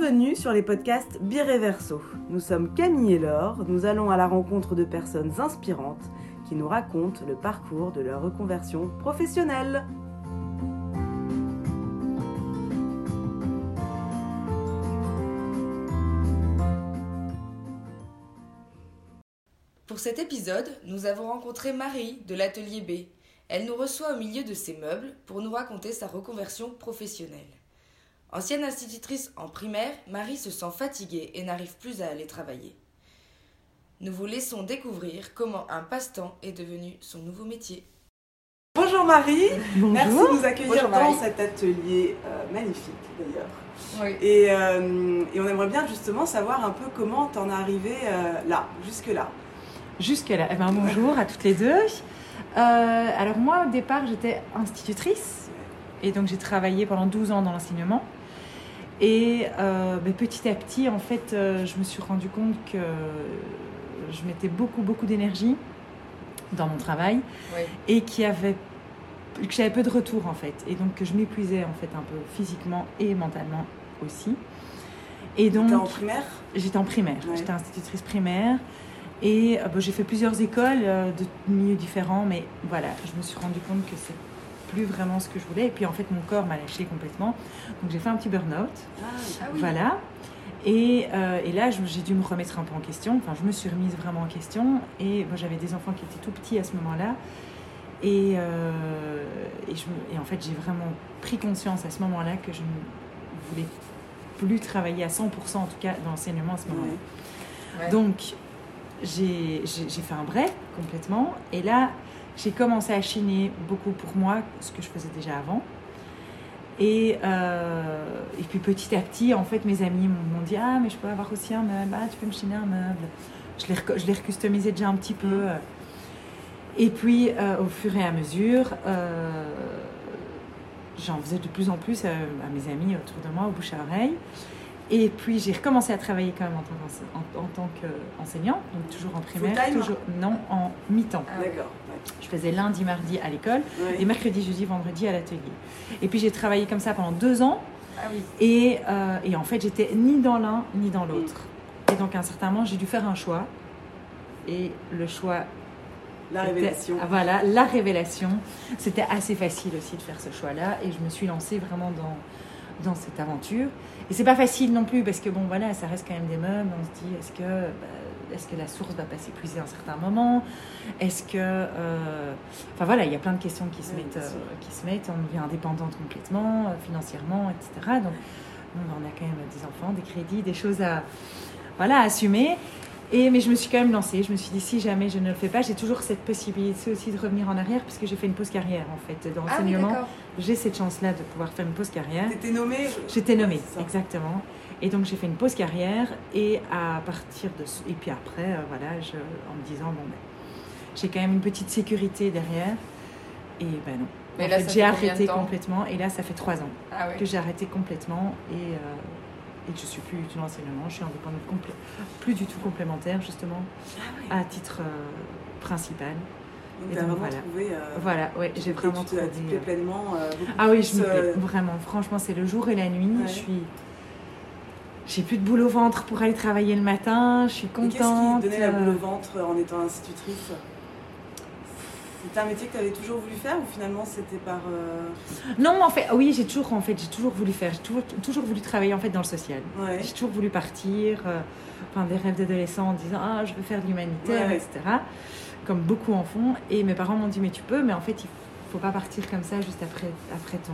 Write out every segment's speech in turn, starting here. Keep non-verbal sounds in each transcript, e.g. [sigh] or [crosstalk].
Bienvenue sur les podcasts Bireverso. Nous sommes Camille et Laure, nous allons à la rencontre de personnes inspirantes qui nous racontent le parcours de leur reconversion professionnelle. Pour cet épisode, nous avons rencontré Marie de l'atelier B. Elle nous reçoit au milieu de ses meubles pour nous raconter sa reconversion professionnelle. Ancienne institutrice en primaire, Marie se sent fatiguée et n'arrive plus à aller travailler. Nous vous laissons découvrir comment un passe-temps est devenu son nouveau métier. Bonjour Marie, Bonjour. merci de nous accueillir Bonjour, dans Marie. cet atelier euh, magnifique d'ailleurs. Oui. Et, euh, et on aimerait bien justement savoir un peu comment t'en es arrivée euh, là, jusque-là. Jusque-là. Eh ben, bonjour à toutes les deux. Euh, alors moi, au départ, j'étais institutrice. Et donc, j'ai travaillé pendant 12 ans dans l'enseignement. Et euh, ben, petit à petit, en fait, euh, je me suis rendu compte que je mettais beaucoup, beaucoup d'énergie dans mon travail Oui. et qu'il y avait que j'avais peu de retour en fait. Et donc que je m'épuisais en fait un peu physiquement et mentalement aussi. Et donc en primaire? J'étais en primaire, Ouais. j'étais institutrice primaire. Et euh, bon, j'ai fait plusieurs écoles euh, de milieux différents, mais voilà, je me suis rendu compte que c'est plus vraiment ce que je voulais. Et puis en fait, mon corps m'a lâché complètement. Donc j'ai fait un petit burn-out, Ah, voilà. Et, euh, et là, j'ai dû me remettre un peu en question. Enfin, je me suis remise vraiment en question. Et moi, j'avais des enfants qui étaient tout petits à ce moment-là. Et, euh, et, je me- et en fait, j'ai vraiment pris conscience à ce moment-là que je ne voulais plus travailler à 100% en tout cas dans l'enseignement à ce moment-là. ouais. Ouais. Donc, j'ai fait un break complètement. Et là, j'ai commencé à chiner beaucoup pour moi, ce que je faisais déjà avant. Et, euh, et puis petit à petit, en fait, mes amis m'ont dit Ah, mais je peux avoir aussi un meuble. Ah, tu peux me chiner un meuble. Je l'ai recustomisé déjà un petit peu. Et puis, euh, au fur et à mesure, euh, j'en faisais de plus en plus à mes amis autour de moi, au bouche à oreille. Et puis j'ai recommencé à travailler quand même en tant en- en tant qu'enseignante, donc toujours en primaire, toujours non en mi-temps. Ah. D'accord. ouais. Je faisais lundi, mardi à l'école Ouais. et mercredi, jeudi, vendredi à l'atelier. Et puis j'ai travaillé comme ça pendant deux ans Ah oui. et, euh, et en fait j'étais ni dans l'un ni dans l'autre. Et donc à un certain moment j'ai dû faire un choix et le choix La révélation. ah, voilà, la révélation. C'était assez facile aussi de faire ce choix-là et je me suis lancée vraiment dans, dans cette aventure. Et c'est pas facile non plus parce que bon voilà, ça reste quand même des meubles. On se dit est-ce que bah, est-ce que la source va pas s'épuiser à un certain moment? Est-ce que euh, enfin voilà, il y a plein de questions qui se Oui, mettent euh, qui se mettent. On devient indépendante complètement euh, financièrement, etc. Donc bon, on a quand même des enfants, des crédits, des choses à voilà à assumer. Et, mais je me suis quand même lancée. Je me suis dit, si jamais je ne le fais pas, j'ai toujours cette possibilité aussi de revenir en arrière, puisque j'ai fait une pause carrière, en fait, dans Ah oui, l'enseignement. j'ai cette chance-là de pouvoir faire une pause carrière. T'étais nommée J'étais nommée, exactement. Et donc, j'ai fait une pause carrière. Et à partir de... ce- Et puis après, euh, voilà, je, en me disant, bon, ben, j'ai quand même une petite sécurité derrière. Et ben non. Mais en là, j'ai arrêté complètement. Et là, ça fait trois ans Ah oui. que j'ai arrêté complètement. Et... euh, et je suis plus du tout dans l'enseignement, je suis indépendante, plus du tout complémentaire justement, à titre euh, principal. Donc Et donc, vraiment voilà. trouvé. euh, Voilà, ouais, j'ai vraiment trouvé. tu euh, pleinement. euh, Ah oui, je me plais euh, vraiment. Franchement, c'est le jour et la nuit. Ouais. Je suis. J'ai plus de boule au ventre pour aller travailler le matin. Je suis et Qu'est-ce contente. qui donnait la boule au ventre en étant institutrice? C'était un métier que tu avais toujours voulu faire ou finalement c'était par. euh, Non, en fait, oui, j'ai toujours, en fait, j'ai toujours voulu faire. J'ai toujours, toujours voulu travailler en fait dans le social. Ouais. J'ai toujours voulu partir, euh, enfin des rêves d'adolescent en disant ah je veux faire de l'humanitaire, Ouais. etc. Comme beaucoup en font. Et mes parents m'ont dit mais tu peux, mais en fait il faut pas partir comme ça juste après après ton,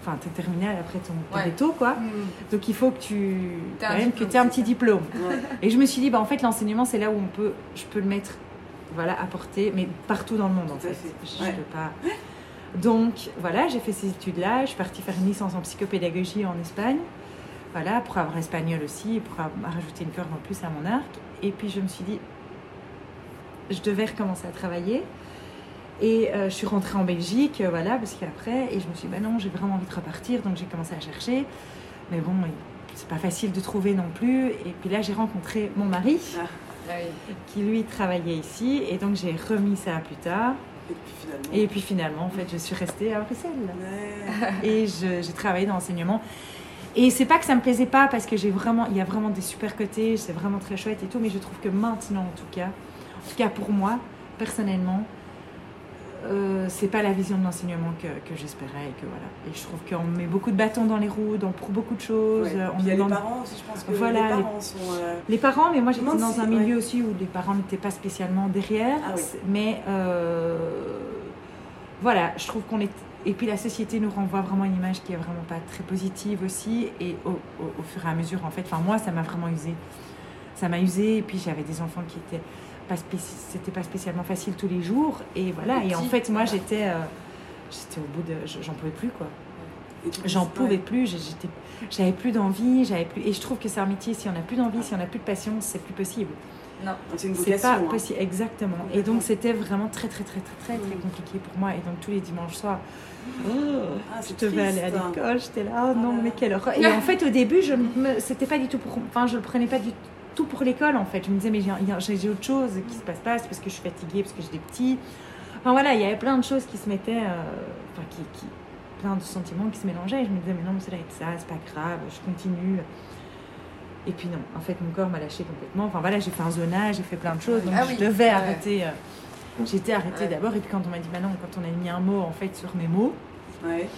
enfin t'es terminal après ton, ton réto, quoi. Hmm. Donc il faut que tu T'as quand un même que diplôme, tu aies un petit diplôme. Ouais. Et je me suis dit bah en fait l'enseignement c'est là où on peut, je peux le mettre, voilà, apporter, mais partout dans le monde en fait. fait. Je Ouais. peux pas. Donc voilà, j'ai fait ces études-là. Je suis partie faire une licence en psychopédagogie en Espagne. Voilà, pour avoir espagnol aussi, pour avoir- rajouter une corde en plus à mon arc. Et puis je me suis dit, je devais recommencer à travailler. Et euh, je suis rentrée en Belgique, euh, voilà, parce qu'après, et je me suis dit, bah non, j'ai vraiment envie de repartir, donc j'ai commencé à chercher. Mais bon, c'est pas facile de trouver non plus. Et puis là, j'ai rencontré mon mari, Ah, Ah oui. qui lui travaillait ici, et donc j'ai remis ça plus tard. et puis finalement. Et puis finalement, en fait, je suis restée à Bruxelles. Ouais. Et j'ai travaillé dans l'enseignement. Et c'est pas que ça me plaisait pas parce que j'ai vraiment, il y a vraiment des super côtés, c'est vraiment très chouette et tout, mais je trouve que maintenant, en tout cas, en tout cas pour moi, personnellement, euh, c'est pas la vision de l'enseignement que, que j'espérais et que voilà. Et je trouve qu'on met beaucoup de bâtons dans les roues dans, pour beaucoup de choses. Ouais. On Puis il y a demande- les parents aussi, je pense que Voilà, les les- parents sont. euh, les parents, mais moi j'étais dans un milieu ouais. aussi où les parents n'étaient pas spécialement derrière. Ah oui. Mais euh, voilà, je trouve qu'on est. Et puis la société nous renvoie vraiment une image qui est vraiment pas très positive aussi. Et au, au- au fur et à mesure, en fait, enfin moi ça m'a vraiment usé. Ça m'a usé. Et puis j'avais des enfants qui étaient pas c'était pas spécialement facile tous les jours. Et voilà. Et en fait, moi j'étais, euh, j'étais au bout de, j'en pouvais plus quoi. J'en pouvais plus, j'étais, j'avais plus d'envie, j'avais plus. Et je trouve que c'est un métier, si on n'a plus d'envie, si on n'a plus de passion, c'est plus possible. Non. C'est une vocation. pas hein. possible, exactement. Et donc c'était vraiment très très très très très très compliqué pour moi. Et donc tous les dimanches soirs, Ah, je devais aller à triste. l'école, j'étais là, oh Oh non là mais quelle horreur. Et en fait au début, je me, c'était pas du tout pour, enfin je le prenais pas du tout pour l'école en fait. Je me disais mais j'ai, autre chose qui se passe pas, c'est parce que je suis fatiguée, parce que j'ai des petits. Enfin voilà, il y avait plein de choses qui se mettaient, euh, enfin qui, qui, plein de sentiments qui se mélangeaient. Je me disais mais non, mais ça doit être ça, c'est pas grave, je continue. Et puis non, en fait mon corps m'a lâché complètement. Enfin voilà, j'ai fait un zonage, j'ai fait plein de choses, donc Ah je oui, devais ouais. arrêter. euh, J'étais arrêtée Ouais. d'abord, et puis quand on m'a dit, bah non, quand on a mis un mot en fait sur mes mots, Ouais.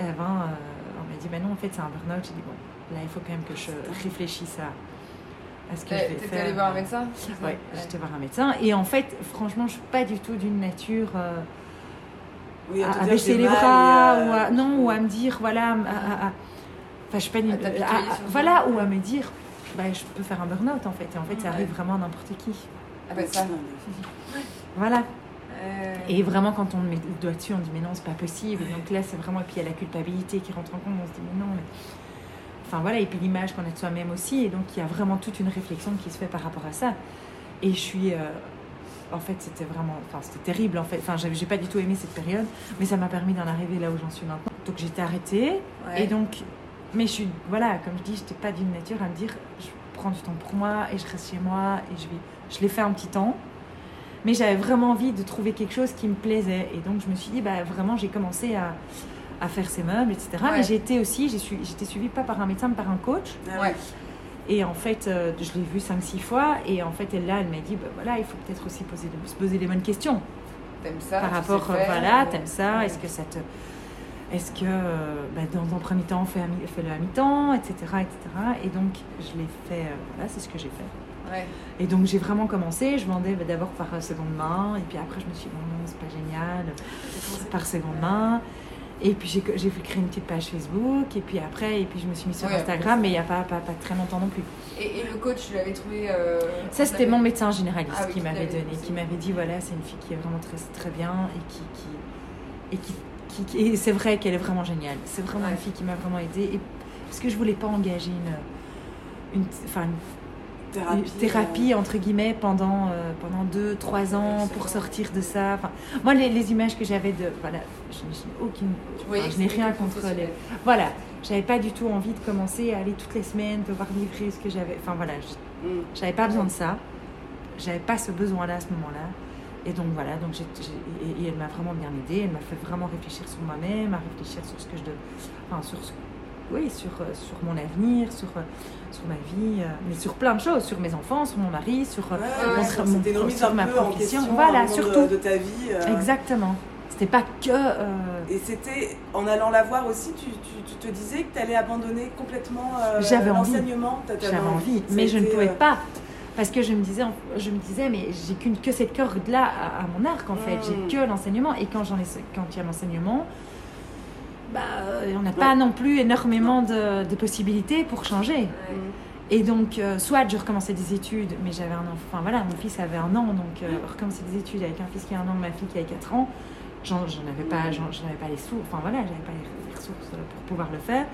eh ben, euh, on m'a dit, bah non, en fait, c'est un burn-out. J'ai dit, bon, là, il faut quand même que je réfléchisse à, à ce que je vais T'étais faire. allé voir un médecin Ouais, j'étais voir un médecin. Et en fait, franchement, je suis pas du tout d'une nature euh, Oui, à, baisser les bras, euh, ou à, non, ou à me dire, voilà, à- à- à- enfin, je suis pas voilà, ou à me dire, bah, je peux faire un burn-out en fait. Et en fait, ça arrive vraiment à n'importe qui. Ah bah ça. [laughs] Voilà. Euh, Et vraiment, quand on met le doigt dessus, on dit mais non, c'est pas possible. Et donc là, c'est vraiment. Et puis il y a la culpabilité qui rentre en compte. On se dit mais non. Mais... Enfin voilà, et puis l'image qu'on a de soi-même aussi. Et donc il y a vraiment toute une réflexion qui se fait par rapport à ça. Et je suis. euh, En fait, c'était vraiment. Enfin, c'était terrible en fait. Enfin, j'ai j'ai pas du tout aimé cette période. Mais ça m'a permis d'en arriver là où j'en suis maintenant. Donc j'étais arrêtée. ouais. Et donc. Mais je suis. Voilà, comme je dis, j'étais pas d'une nature à me dire je prends du temps pour moi et je reste chez moi et je vais. Je l'ai fait un petit temps. Mais j'avais vraiment envie de trouver quelque chose qui me plaisait. Et donc, je me suis dit, bah, vraiment, j'ai commencé à, à faire ces meubles, etc. Ouais. Mais j'ai été aussi, j'ai su- j'étais suivie pas par un médecin, mais par un coach. Ah Ouais. Et en fait, euh, je l'ai vu 5-6 fois. Et en fait, elle, là, elle m'a dit, bah, voilà, il faut peut-être aussi poser, se poser les bonnes questions. T'aimes ça par tu rapport, sais faire, voilà, t'aimes ça, est-ce que ça te... Est-ce que, euh, bah, dans un premier temps, fais, à mi- fais-le à mi-temps, etc., etc. Et donc, je l'ai fait, euh, voilà, c'est ce que j'ai fait. Ouais. Et donc j'ai vraiment commencé, je vendais bah, d'abord par seconde main, et puis après je me suis dit, bon non, c'est pas génial, par seconde main. Et puis j'ai créer une petite page Facebook, et puis après, et puis je me suis mise sur Ouais, Instagram, mais il n'y a pas, pas, pas très longtemps non plus. Et, et le coach, tu l'avais trouvé. euh, Ça, c'était mon médecin généraliste Ah oui, qui m'avait donné, qui m'avait dit, voilà, c'est une fille qui est vraiment très, très bien, et qui... qui et qui, qui- qui- et c'est vrai qu'elle est vraiment géniale. C'est vraiment Ouais. une fille qui m'a vraiment aidée. Et, parce que je voulais pas engager une, une, enfin, une Thérapie. thérapie entre guillemets pendant euh, pendant deux trois ans pour sortir de ça enfin, moi les, les images que j'avais de voilà je, je n'ai aucune enfin, je n'ai rien contre les voilà j'avais pas du tout envie de commencer à aller toutes les semaines devoir livrer ce que j'avais enfin voilà Mm. j'avais pas besoin de ça j'avais pas ce besoin là à ce moment là et donc voilà donc j'ai- et, et elle m'a vraiment bien aidée elle m'a fait vraiment réfléchir sur moi-même à réfléchir sur ce que je de enfin sur ce oui, sur, euh, sur mon avenir, sur, euh, sur ma vie, euh, mais sur plein de choses, sur mes enfants, sur mon mari, sur Ouais, sur mon- sur un ma profession. question Voilà, de- surtout. de, ta vie. euh, Exactement. C'était pas que. euh, Et c'était, en allant la voir aussi, tu, tu, tu te disais que tu allais abandonner complètement euh, J'avais envie. l'enseignement. J'avais envie, mais je ne pouvais pas. Parce que je me disais, je me disais mais j'ai qu'une que cette corde-là à, à mon arc en fait. J'ai que l'enseignement. Et quand, j'en ai, quand il y a l'enseignement, bah, euh, on n'a pas non plus énormément de, de possibilités pour changer. Ouais. Et donc, euh, soit je recommençais des études, mais j'avais un enfant, enfin voilà, mon fils avait un an, donc euh, recommencer des études avec un fils qui a un an, ma fille qui a 4 ans, j'en j'en avais, pas, avais pas les sous, enfin voilà, j'avais pas les, ressources euh, pour pouvoir le faire.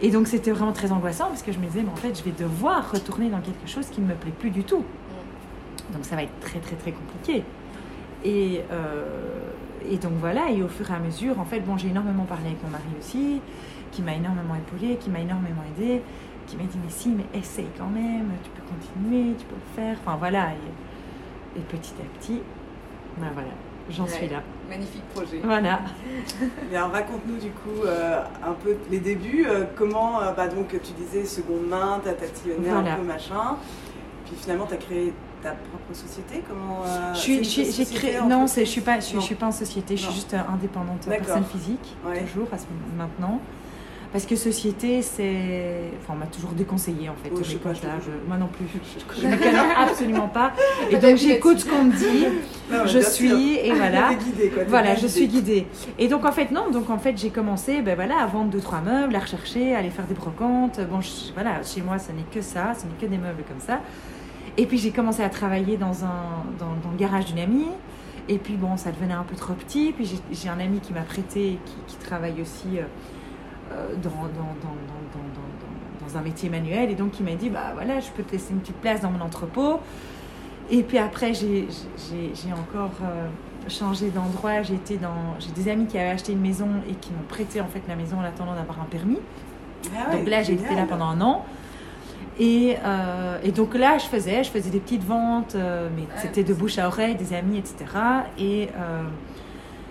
Et donc, c'était vraiment très angoissant parce que je me disais, mais en fait, je vais devoir retourner dans quelque chose qui ne me plaît plus du tout. Donc, ça va être très, très, très compliqué. Et, euh, et donc voilà, et au fur et à mesure, en fait, bon, j'ai énormément parlé avec mon mari aussi, qui m'a énormément épaulé, qui m'a énormément aidé, qui m'a dit mais si, mais essaye quand même, tu peux continuer, tu peux le faire. Enfin voilà, et, et petit à petit, ben voilà, j'en Ouais. suis là. Magnifique projet. Voilà. [laughs] Alors raconte-nous du coup euh, un peu les débuts. euh, comment, euh, bah, donc tu disais seconde main, t'as tatillonné Voilà. un peu machin. Puis finalement t'as créé ta propre société. Comment euh, Je suis, j'ai, créé. Non, je suis pas, je suis, je suis pas en société. Je suis juste euh, indépendante, personne physique, Ouais. toujours à ce, maintenant. Parce que société, c'est. Enfin, on m'a toujours déconseillé en fait. Mes je sais pas, je comptages. te- Moi non plus. Je ne connais absolument pas. [laughs] Et donc j'écoute ce qu'on me dit. Non, je bien sûr. suis et voilà. Guidée, quoi, Voilà, je suis guidée. guidée. Et donc en fait non, donc en fait j'ai commencé, ben voilà, à vendre deux trois meubles, à rechercher, à aller faire des brocantes. Bon, je- voilà, chez moi, ce n'est que ça, ce n'est que des meubles comme ça. Et puis j'ai commencé à travailler dans un dans, dans le garage d'une amie. Et puis bon, ça devenait un peu trop petit. Puis j'ai- un ami qui m'a prêté, qui, qui travaille aussi euh, euh, dans, dans, dans, dans, dans, dans- dans un métier manuel. Et donc il m'a dit, bah voilà, je peux te laisser une petite place dans mon entrepôt. Et puis après, j'ai encore euh, changé d'endroit. J'ai des amis qui avaient acheté une maison et qui m'ont prêté en fait la maison en attendant d'avoir un permis. Ah ouais, donc là, j'ai été là pendant un an. Et, euh, et donc là, je faisais, je faisais des petites ventes, euh, mais c'était de bouche à oreille, des amis, etc. Et, euh,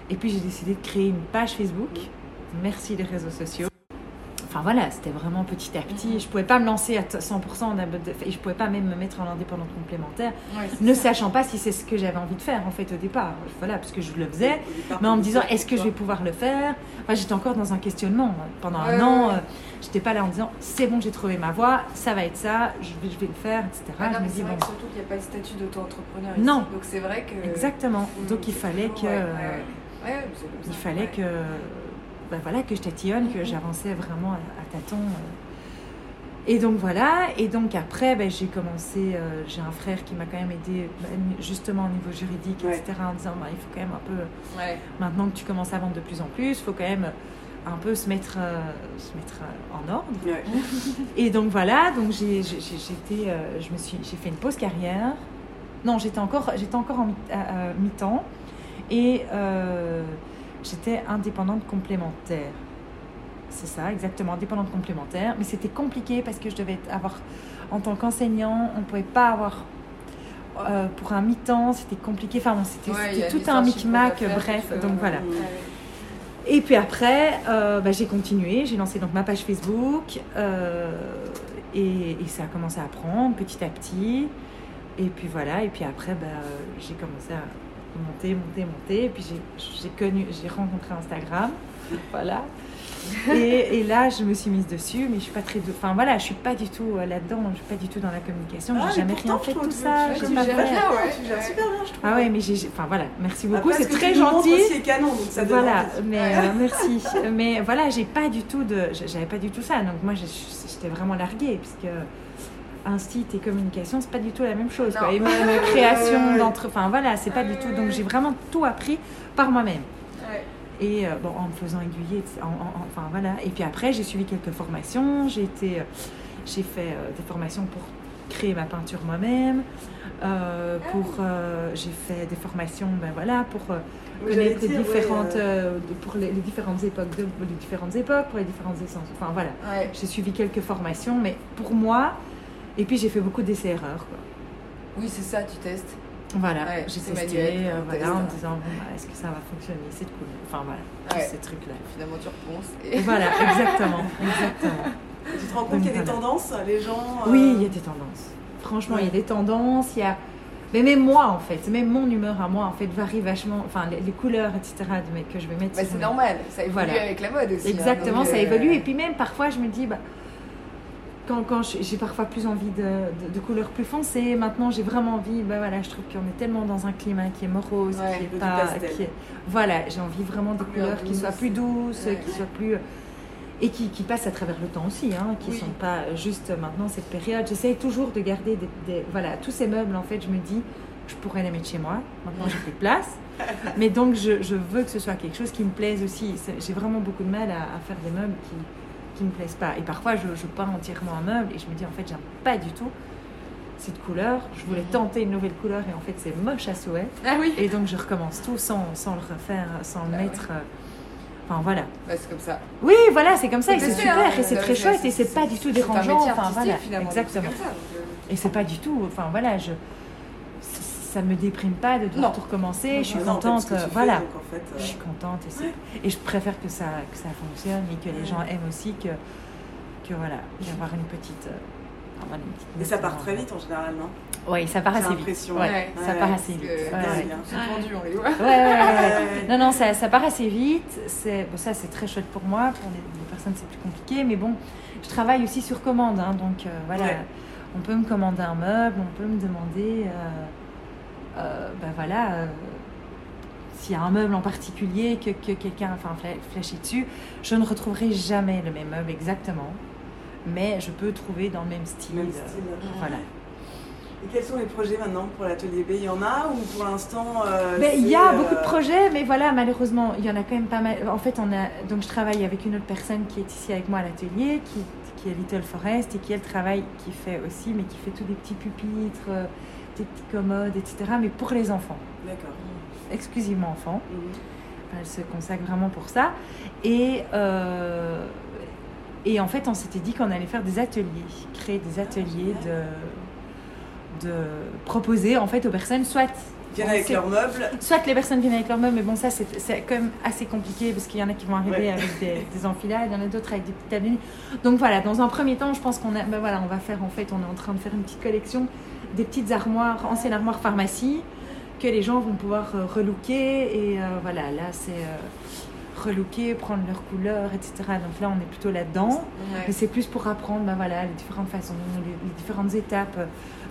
et puis j'ai décidé de créer une page Facebook. Merci les réseaux sociaux. Enfin voilà, c'était vraiment petit à petit. Je pouvais pas me lancer à t- 100% d'un- de- et je pouvais pas même me mettre en indépendante complémentaire, Ouais, ne ça. sachant pas si c'est ce que j'avais envie de faire en fait au départ. Voilà, parce que je le faisais, mais en me disant est-ce que je vais pouvoir le faire? Enfin, j'étais encore dans un questionnement pendant Ouais, un an. ouais, euh, J'étais pas là en disant c'est bon, j'ai trouvé ma voie, ça va être ça, je vais, je vais le faire, etc. Ah non, je me c'est dis vrai bon, que surtout qu'il n'y a pas de statut d'auto-entrepreneur ici. Non. Donc c'est vrai que. exactement. Donc il fallait que il fallait que ben voilà que je tatillonne, que j'avançais vraiment à, à tâtons. euh. Et donc voilà, et donc après ben, j'ai commencé, euh, j'ai un frère qui m'a quand même aidé justement au niveau juridique, Ouais. etc. En disant ben, il faut quand même un peu Ouais. maintenant que tu commences à vendre de plus en plus, il faut quand même un peu se mettre, euh, se mettre euh, en ordre. Ouais. [laughs] Et donc voilà, donc j'ai, j'ai- j'ai- j'étais, euh, je me suis, j'ai fait une pause carrière. Non, j'étais encore, j'étais encore en mi- mi-temps et euh, j'étais indépendante complémentaire. C'est ça, exactement, indépendante complémentaire. Mais c'était compliqué parce que je devais avoir, en tant qu'enseignant, on ne pouvait pas avoir. euh, pour un mi-temps, c'était compliqué. Enfin, bon, c'était, Ouais, tout un micmac, bref. Donc voilà. Et puis après, euh, bah, j'ai continué, j'ai lancé donc ma page Facebook euh, et, et ça a commencé à prendre petit à petit. Et puis voilà, et puis après, bah, j'ai commencé à monter, monter, monter. Et puis j'ai- j'ai connu, j'ai rencontré Instagram, [laughs] voilà. Et, et là, je me suis mise dessus, mais je suis pas très, de- enfin voilà, je suis pas du tout euh, là-dedans, je suis pas du tout dans la communication, Ah, j'ai mais jamais pourtant, rien fait tout ça, tu- j'ai pas gères fait. bien, ouais. Tu gères super bien, je trouve. Ah ouais, mais j'ai, enfin voilà, merci beaucoup, c'est très gentil. aussi est canon, donc ça Voilà, mais euh, merci. Mais voilà, j'ai pas du tout de, j'avais pas du tout ça. Donc moi, j'étais vraiment larguée puisque un site et communication, c'est pas du tout la même chose. Quoi. Et même création [laughs] d'entre, enfin voilà, c'est pas du tout. Donc j'ai vraiment tout appris par moi-même. Et euh, bon, en me faisant aiguiller, etc. En- en- en- enfin voilà. Et puis après, j'ai suivi quelques formations. J'ai été, euh, j'ai fait euh, des formations pour créer ma peinture moi-même. Euh, pour, j'ai fait des formations, ben voilà, pour connaître les dire, différentes, pour les, les différentes époques, de, les différentes époques, pour les différentes essences. Enfin voilà, Ouais. j'ai suivi quelques formations, mais pour moi, et puis j'ai fait beaucoup d'essais-erreurs. quoi. Oui, c'est ça, tu testes. Voilà, Ouais, j'ai testé, manuel, euh, voilà, teste. en me disant bon, bah, est-ce que ça va fonctionner, c'est cool. Enfin voilà, tous Ouais. ces trucs-là. Finalement, tu repenses. Et voilà, [laughs] exactement, exactement. Tu te rends compte qu'il y a des tendances, les gens. euh, Oui, il y a des tendances. Franchement, il y a des tendances, il y a... Mais même moi, en fait, même mon humeur à moi, en fait, varie vachement. Enfin, les, les couleurs, etc., de- mais que je vais mettre Bah, c'est mes- normal, ça évolue Voilà. avec la mode aussi. hein, Exactement, donc, ça euh, évolue. Et puis même parfois, je me dis, bah, quand, quand j'ai parfois plus envie de, de, de couleurs plus foncées, maintenant j'ai vraiment envie, bah voilà, je trouve qu'on est tellement dans un climat qui est morose, Ouais, qui est pas. Qui est- voilà, j'ai envie vraiment de Couleurs qui soient plus douces, Ouais. qui soient plus. Et qui, qui passent à travers le temps aussi, hein, qui ne Oui. sont pas juste maintenant cette période. J'essaye toujours de garder des, des- Voilà, tous ces meubles, en fait, je me dis, je pourrais les mettre chez moi. Maintenant, j'ai plus de place. [laughs] Mais donc, je, je veux que ce soit quelque chose qui me plaise aussi. J'ai vraiment beaucoup de mal à, à faire des meubles qui qui me plaisent pas. Et parfois, je, je peins entièrement un meuble et je me dis, en fait, j'aime pas du tout cette couleur. Je voulais tenter une nouvelle couleur et en fait, c'est moche à souhait. Ah oui Et donc, je recommence tout sans, sans le refaire, sans le Bah mettre. euh, Enfin, voilà. Bah, c'est comme ça. Oui, voilà, c'est comme ça et c'est super hein. et c'est Bah, très chouette et c'est- pas du tout dérangeant. Enfin, voilà, exactement. Ça. donc, euh, Et c'est pas du tout, enfin voilà, je. Ça me déprime pas de devoir Non. tout recommencer. je suis non, contente. euh, fais, voilà. donc, en fait, euh, Je suis contente et, je préfère que ça, que ça fonctionne et que les gens aiment aussi que, que voilà, d'avoir une petite. euh, avoir une petite Et ça part très vite en général, non? Oui, ça part assez vite. l'impression. Ouais, ça part assez vite. Ouais, ouais. Ouais, ouais, ouais, ouais. Ouais. Non, non, ça, ça part assez vite. C'est, bon, ça, c'est très chouette pour moi. Pour les, les personnes, c'est plus compliqué. Mais bon, je travaille aussi sur commande. hein, donc, euh, voilà. Ouais. On peut me commander un meuble, on peut me demander. euh, ben voilà. euh, s'il y a un meuble en particulier que, que quelqu'un a enfin, fla- flashé dessus, je ne retrouverai jamais le même meuble exactement. Mais je peux trouver dans le même style. Même euh, style. voilà. Et quels sont les projets maintenant pour l'atelier B? Il y en a ou pour l'instant euh, Ben, il y a euh, beaucoup de projets, mais voilà, malheureusement, il y en a quand même pas mal. En fait, on a donc je travaille avec une autre personne qui est ici avec moi à l'atelier, qui, qui est Little Forest et qui elle travaille, qui fait aussi, mais qui fait tous des petits pupitres, petits commodes, etc. Mais pour les enfants, D'accord. exclusivement enfants. Mhm. Elle se consacre vraiment pour ça. Et euh, et en fait, on s'était dit qu'on allait faire des ateliers, créer des ateliers de de proposer en fait aux personnes soit viennent avec leurs meubles. Soit que les personnes viennent avec leurs meubles, mais bon, ça c'est quand même assez compliqué parce qu'il y en a qui vont arriver Ouais. avec des, des enfilades, il y en a d'autres avec des petites nuit. Donc voilà, dans un premier temps, je pense qu'on a, ben voilà, on va faire en fait, on est en train de faire une petite collection des petites armoires, anciennes armoires pharmacie, que les gens vont pouvoir euh, relooker et euh, voilà, là c'est euh, relooker, prendre leur couleur, etc. Donc là on est plutôt là-dedans. Mais c'est plus pour apprendre ben voilà, les différentes façons, les, les différentes étapes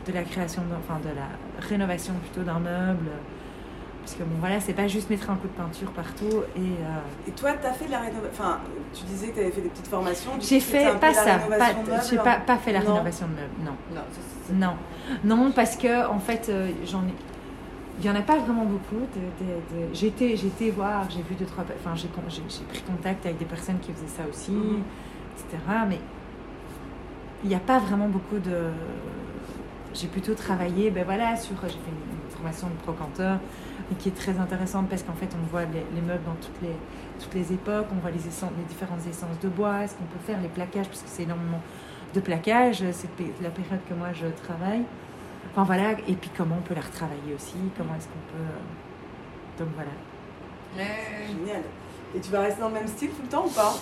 de la création, enfin de la rénovation plutôt d'un meuble. Parce que bon, voilà, c'est pas juste mettre un coup de peinture partout. Et euh, Et toi, tu as fait de la rénovation. Enfin, tu disais que tu avais fait des petites formations. j'ai fait pas ça, de pas, j'ai meubles pas, pas fait la Non. rénovation de meubles, non. Non, ça, Non, non, parce que en fait, euh, j'en ai. Il n'y en a pas vraiment beaucoup. De, J'ai j'ai été voir, j'ai vu deux, trois. Enfin, j'ai, j'ai, j'ai pris contact avec des personnes qui faisaient ça aussi, Mhm. etc. Mais il n'y a pas vraiment beaucoup de. J'ai plutôt travaillé, ben voilà, sur. J'ai fait une, formation de brocanteur, qui est très intéressante parce qu'en fait, on voit les, les meubles dans toutes les, toutes les époques, on voit les, essences, les différentes essences de bois, ce qu'on peut faire, les plaquages, parce que c'est énormément de plaquage, c'est la période que moi je travaille. Enfin voilà, et puis comment on peut la retravailler aussi, comment est-ce qu'on peut. euh, Donc voilà. Ouais. Génial. Et tu vas rester dans le même style tout le temps ou pas?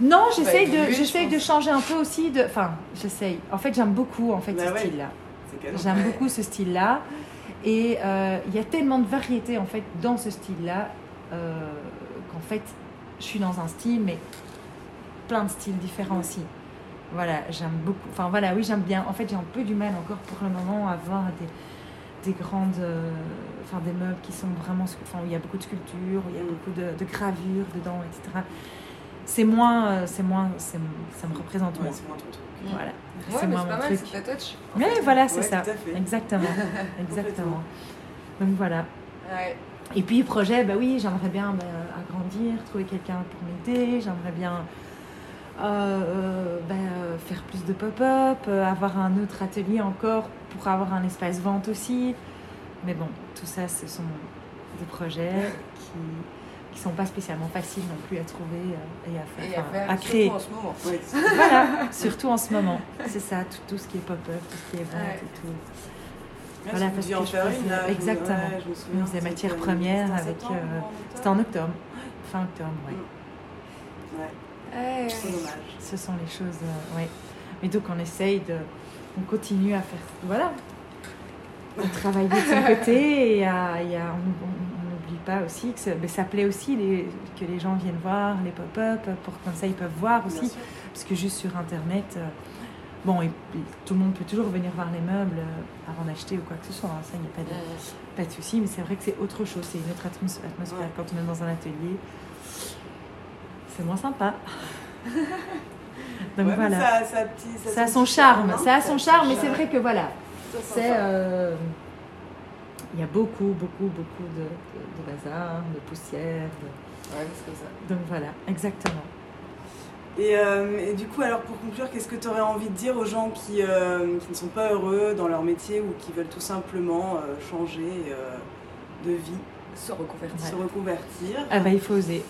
Non, j'essaye Bah, de, je de changer un peu aussi de. Enfin, j'essaye. En fait, j'aime beaucoup en fait Bah ce ouais. style-là. J'aime beaucoup ce style-là. Et euh, il y a tellement de variété en fait dans ce style-là euh, qu'en fait, je suis dans un style, mais plein de styles différents aussi. Voilà, j'aime beaucoup. Enfin voilà, oui, j'aime bien. En fait, j'ai un peu du mal encore pour le moment à voir des, des grandes. euh, enfin, des meubles qui sont vraiment. Enfin, où il y a beaucoup de sculptures, où il y a beaucoup de, de gravures dedans, etc. C'est moins. euh, C'est moins. c'est- Ça me représente Ouais, moins. c'est moins ton truc. Voilà. Ouais, c'est mais moins c'est pas mon mal, truc. ta touch. Oui, voilà, c'est Ouais, ça. tout à fait. Exactement. [laughs] Exactement. Donc voilà. Ouais. Et puis projet, bah oui, j'aimerais bien bah, agrandir, trouver quelqu'un pour m'aider, j'aimerais bien euh, euh, bah, euh, faire plus de pop-up, euh, avoir un autre atelier encore pour avoir un espace vente aussi. Mais bon, tout ça, ce sont des projets [laughs] qui qui sont pas spécialement faciles non plus à trouver euh, et à faire, Et à faire à surtout créer. en ce moment. [laughs] Voilà, surtout en ce moment. C'est ça, tout, tout ce qui est pop-up, tout ce qui est vente Ouais. et tout. Voilà, Voilà, parce que que en je faire faisais- une, là, je me- exactement. ouais, je me souviens, On faisait c'était matière en- première c'était en avec, euh, en octobre C'était en octobre, fin octobre, oui. Ouais, Ouais. c'est dommage. Ce sont les choses, euh, ouais. Mais donc on essaye de, on continue à faire, voilà, à travailler de son côté et à, et à- on on- on pas aussi que ça, mais ça plaît aussi les, que les gens viennent voir les pop-up pour comme ça ils peuvent voir aussi, parce que juste sur internet, euh, bon, et tout le monde peut toujours venir voir les meubles euh, avant d'acheter ou quoi que ce soit, hein, ça il n'y a pas de, pas de souci, mais c'est vrai que c'est autre chose, c'est une autre atmos- atmosphère Ouais. quand on est dans un atelier. C'est moins sympa. [laughs] Donc Ouais, voilà. Ça, petit- ça a Ça a son charme, hein. ça a son charme, mais c'est vrai que voilà, c'est. Il y a beaucoup, beaucoup, beaucoup de, de, de bazar, de poussière. de- Ouais, c'est comme ça. Donc voilà, exactement. Et, euh, et du coup, alors pour conclure, qu'est-ce que tu aurais envie de dire aux gens qui, euh, qui ne sont pas heureux dans leur métier ou qui veulent tout simplement euh, changer euh, de vie, Se reconvertir. se reconvertir Ah bah il faut oser.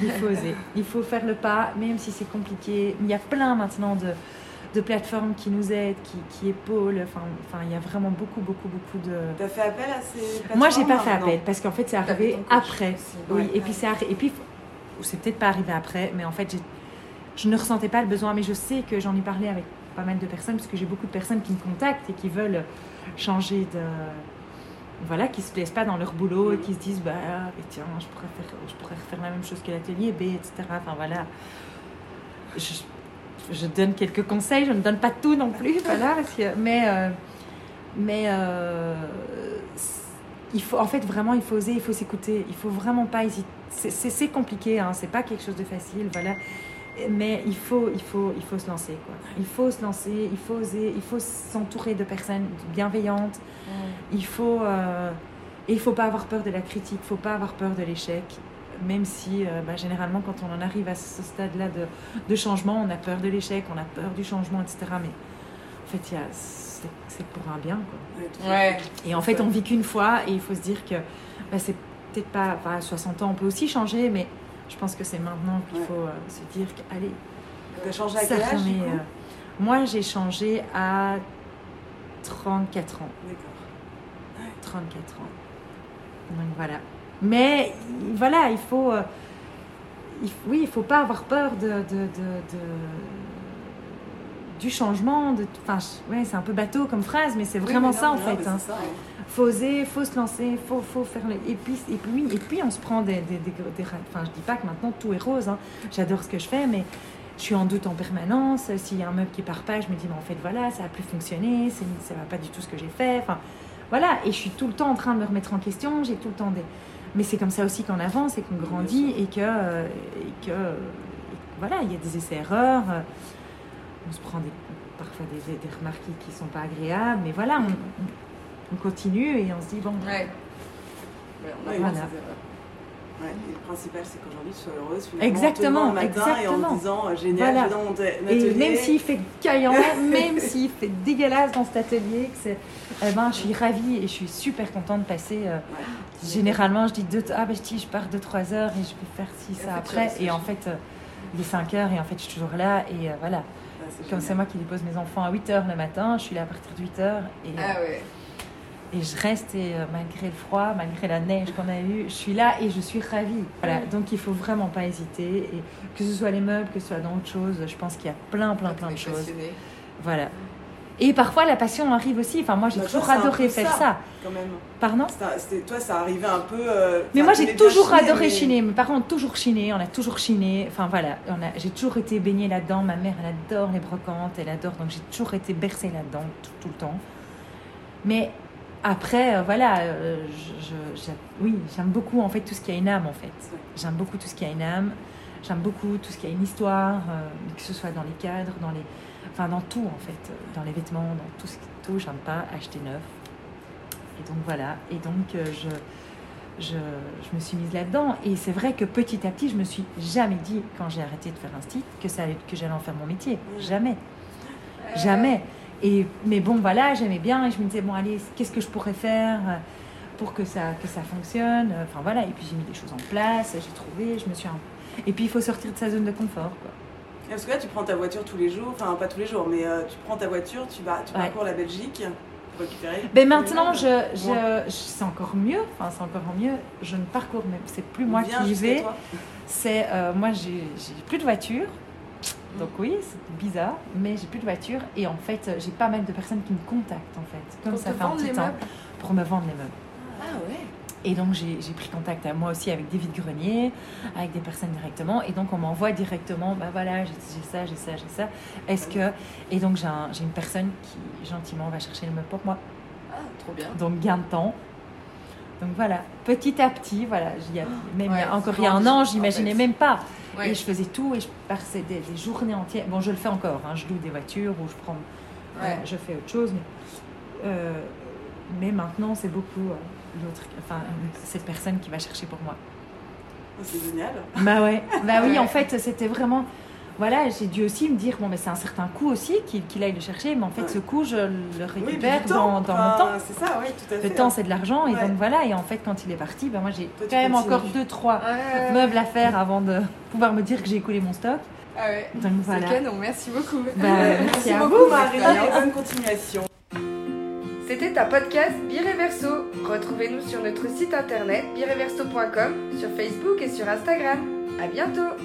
Il faut oser. Il faut faire le pas, même si c'est compliqué. Il y a plein maintenant de, de plateformes qui nous aident, qui, qui épaulent. Enfin, enfin, il y a vraiment beaucoup, beaucoup, beaucoup de. T'as fait appel à ces plateformes Moi, j'ai pas fait appel parce qu'en fait, c'est arrivé après. Oui, Ouais. et puis c'est arri- et puis c'est peut-être pas arrivé après, mais en fait, je ne ressentais pas le besoin, mais je sais que j'en ai parlé avec pas mal de personnes parce que j'ai beaucoup de personnes qui me contactent et qui veulent changer de voilà, qui se plaisent pas dans leur boulot et qui se disent bah tiens, je pourrais faire je pourrais faire la même chose que l'atelier B, etc. Enfin voilà. Je, je donne quelques conseils, je ne donne pas tout non plus, [laughs] voilà, parce que, mais euh, mais euh, il faut en fait vraiment il faut oser, il faut s'écouter, il faut vraiment pas hésiter. C'est- compliqué, hein, c'est pas quelque chose de facile, voilà. Mais il faut, il faut, il faut se lancer, quoi. Il faut se lancer, il faut oser, il faut s'entourer de personnes bienveillantes. Il faut, euh, et il faut pas avoir peur de la critique, il faut pas avoir peur de l'échec. Même si, euh, bah, généralement, quand on en arrive à ce stade-là de, de changement, on a peur de l'échec, on a peur du changement, etc. Mais en fait, il y a- c'est c'est pour un bien, quoi. Ouais. Et en fait, on vit qu'une fois et il faut se dire que bah, c'est peut-être pas, enfin, à 60 ans, on peut aussi changer, mais je pense que c'est maintenant qu'il Ouais. faut euh, se dire que, allez, T'as changé à ça quel âge euh, Moi, j'ai changé à 34 ans. D'accord. 34 ans. Donc voilà. Mais voilà, il faut. euh, il- oui, il faut pas avoir peur de, de, de- de- du changement. De, enfin, ouais, c'est un peu bateau comme phrase, mais c'est Oui, vraiment ça en non, fait. hein. ça, hein. faut oser, faut se lancer, faut, faut faire le... et puis et puis et puis on se prend des, des, des, des- enfin je dis pas que maintenant tout est rose, hein. j'adore ce que je fais, mais je suis en doute en permanence. S'il y a un meuble qui part pas, je me dis mais en fait voilà ça a plus fonctionné, ça va pas du tout ce que j'ai fait, enfin voilà et je suis tout le temps en train de me remettre en question, j'ai tout le temps des, mais c'est comme ça aussi qu'on avance et qu'on grandit et que euh, et que et voilà il y a des essais erreurs, euh, on se prend des parfois des, remarques qui, qui sont pas agréables, mais voilà on, on- on continue et on se dit bon Ouais. Ouais, Voilà. Ouais, et le principal, c'est qu'aujourd'hui, tu sois heureuse. Exactement, le matin Et en exactement. disant, euh, génial, Voilà. dans mon Et même s'il fait caillant, [laughs] même s'il fait dégueulasse dans cet atelier, que eh ben, je suis ravie et je suis super contente de passer. euh, Ouais. généralement, je dis deux, ah ben je dis, je pars 2-3 heures et je vais faire ci, ça après. Et en fait, euh, il est 5 heures et en fait, je suis toujours là. Et euh, voilà, c'est comme c'est moi qui dépose mes enfants à 8 heures le matin, je suis là à partir de 8 heures et, Ah ouais. Et je reste. Et euh, malgré le froid, malgré la neige qu'on a eue, je suis là et je suis ravie. Voilà, donc il faut vraiment pas hésiter. Et que ce soit les meubles, que ce soit dans autre chose, je pense qu'il y a plein, plein, plein de choses. Passionné. Voilà. Et parfois, la passion arrive aussi. Enfin, moi, j'ai Bah, toujours adoré faire ça. ça. Quand même. Pardon? Toi, ça arrivait un peu. euh, Mais moi, j'ai toujours adoré mais- chiner. Mes parents ont toujours chiné. On a toujours chiné. Enfin, voilà. J'ai toujours été baignée là-dedans. Ma mère, elle adore les brocantes. Elle adore. Donc, j'ai toujours été bercée là-dedans tout, tout le temps. Mais après, euh, voilà. euh, je, je- j'ai- oui, j'aime beaucoup, en fait, tout ce qui a une âme, en fait. J'aime beaucoup tout ce qui a une âme. J'aime beaucoup tout ce qui a une histoire, euh, que ce soit dans les cadres, dans les, enfin dans tout en fait, dans les vêtements, dans tout ce qui tout. J'aime pas acheter neuf. Et donc voilà. Et donc je, je, je me suis mise là-dedans. Et c'est vrai que petit à petit, je me suis jamais dit quand j'ai arrêté de faire un site que ça que j'allais en faire mon métier. Jamais, jamais. Et mais bon voilà, j'aimais bien et je me disais bon allez, qu'est-ce que je pourrais faire euh, pour que ça que ça fonctionne. Enfin voilà. Et puis j'ai mis des choses en place. J'ai trouvé. Je me suis et puis il faut sortir de sa zone de confort. Quoi. Parce que là, tu prends ta voiture tous les jours, enfin pas tous les jours, mais euh, tu prends ta voiture, tu, vas, tu Ouais. parcours la Belgique pour récupérer. Ben maintenant, je, Ouais. je, c'est encore mieux. Enfin, c'est encore mieux. Je ne parcours même. C'est plus moi Viens qui y vais. C'est euh, moi, j'ai plus de voiture. Donc oui, c'est bizarre, mais j'ai plus de voiture et en fait, euh, j'ai pas mal de personnes qui me contactent en fait, comme Pour ça fait un petit temps, meubles pour me vendre les meubles. Ah ouais. Et donc j'ai pris contact à moi aussi avec des vides greniers, avec des personnes directement. Et donc on m'envoie directement, bah voilà, j'ai ça, j'ai ça, j'ai ça. Est-ce que et donc j'ai un- j'ai une personne qui gentiment va chercher le meuble pour moi. Ah, trop bien. Donc gain de temps. Donc voilà, petit à petit, voilà, a- même Ouais, encore il y a un an, en j'imaginais fait. même pas. Ouais. Et je faisais tout et je passais des, des journées entières. Bon, je le fais encore, hein, je loue des voitures ou je prends, Ouais. je fais autre chose. Mais, euh, mais maintenant, c'est beaucoup euh, l'autre, enfin cette personne qui va chercher pour moi. C'est génial. Bah ouais, bah oui, en fait, c'était vraiment. Voilà, j'ai dû aussi me dire, bon, mais c'est un certain coût aussi qu'il qu'il aille le chercher, mais en fait, Ouais. ce coût, je le récupère dans, temps. dans mon temps. C'est ça, oui, tout à fait. Le temps, c'est de l'argent, et donc voilà, et en fait, quand il est parti, ben moi, j'ai quand même continues. encore deux, trois Ouais. meubles à faire avant de pouvoir me dire que j'ai écoulé mon stock. Ah ouais. Donc voilà. Canon, merci beaucoup. Bah, [laughs] merci Merci beaucoup. Marie et bonne continuation. C'était un podcast Bireverso. Retrouvez-nous sur notre site internet bireverso.com, sur Facebook et sur Instagram. À bientôt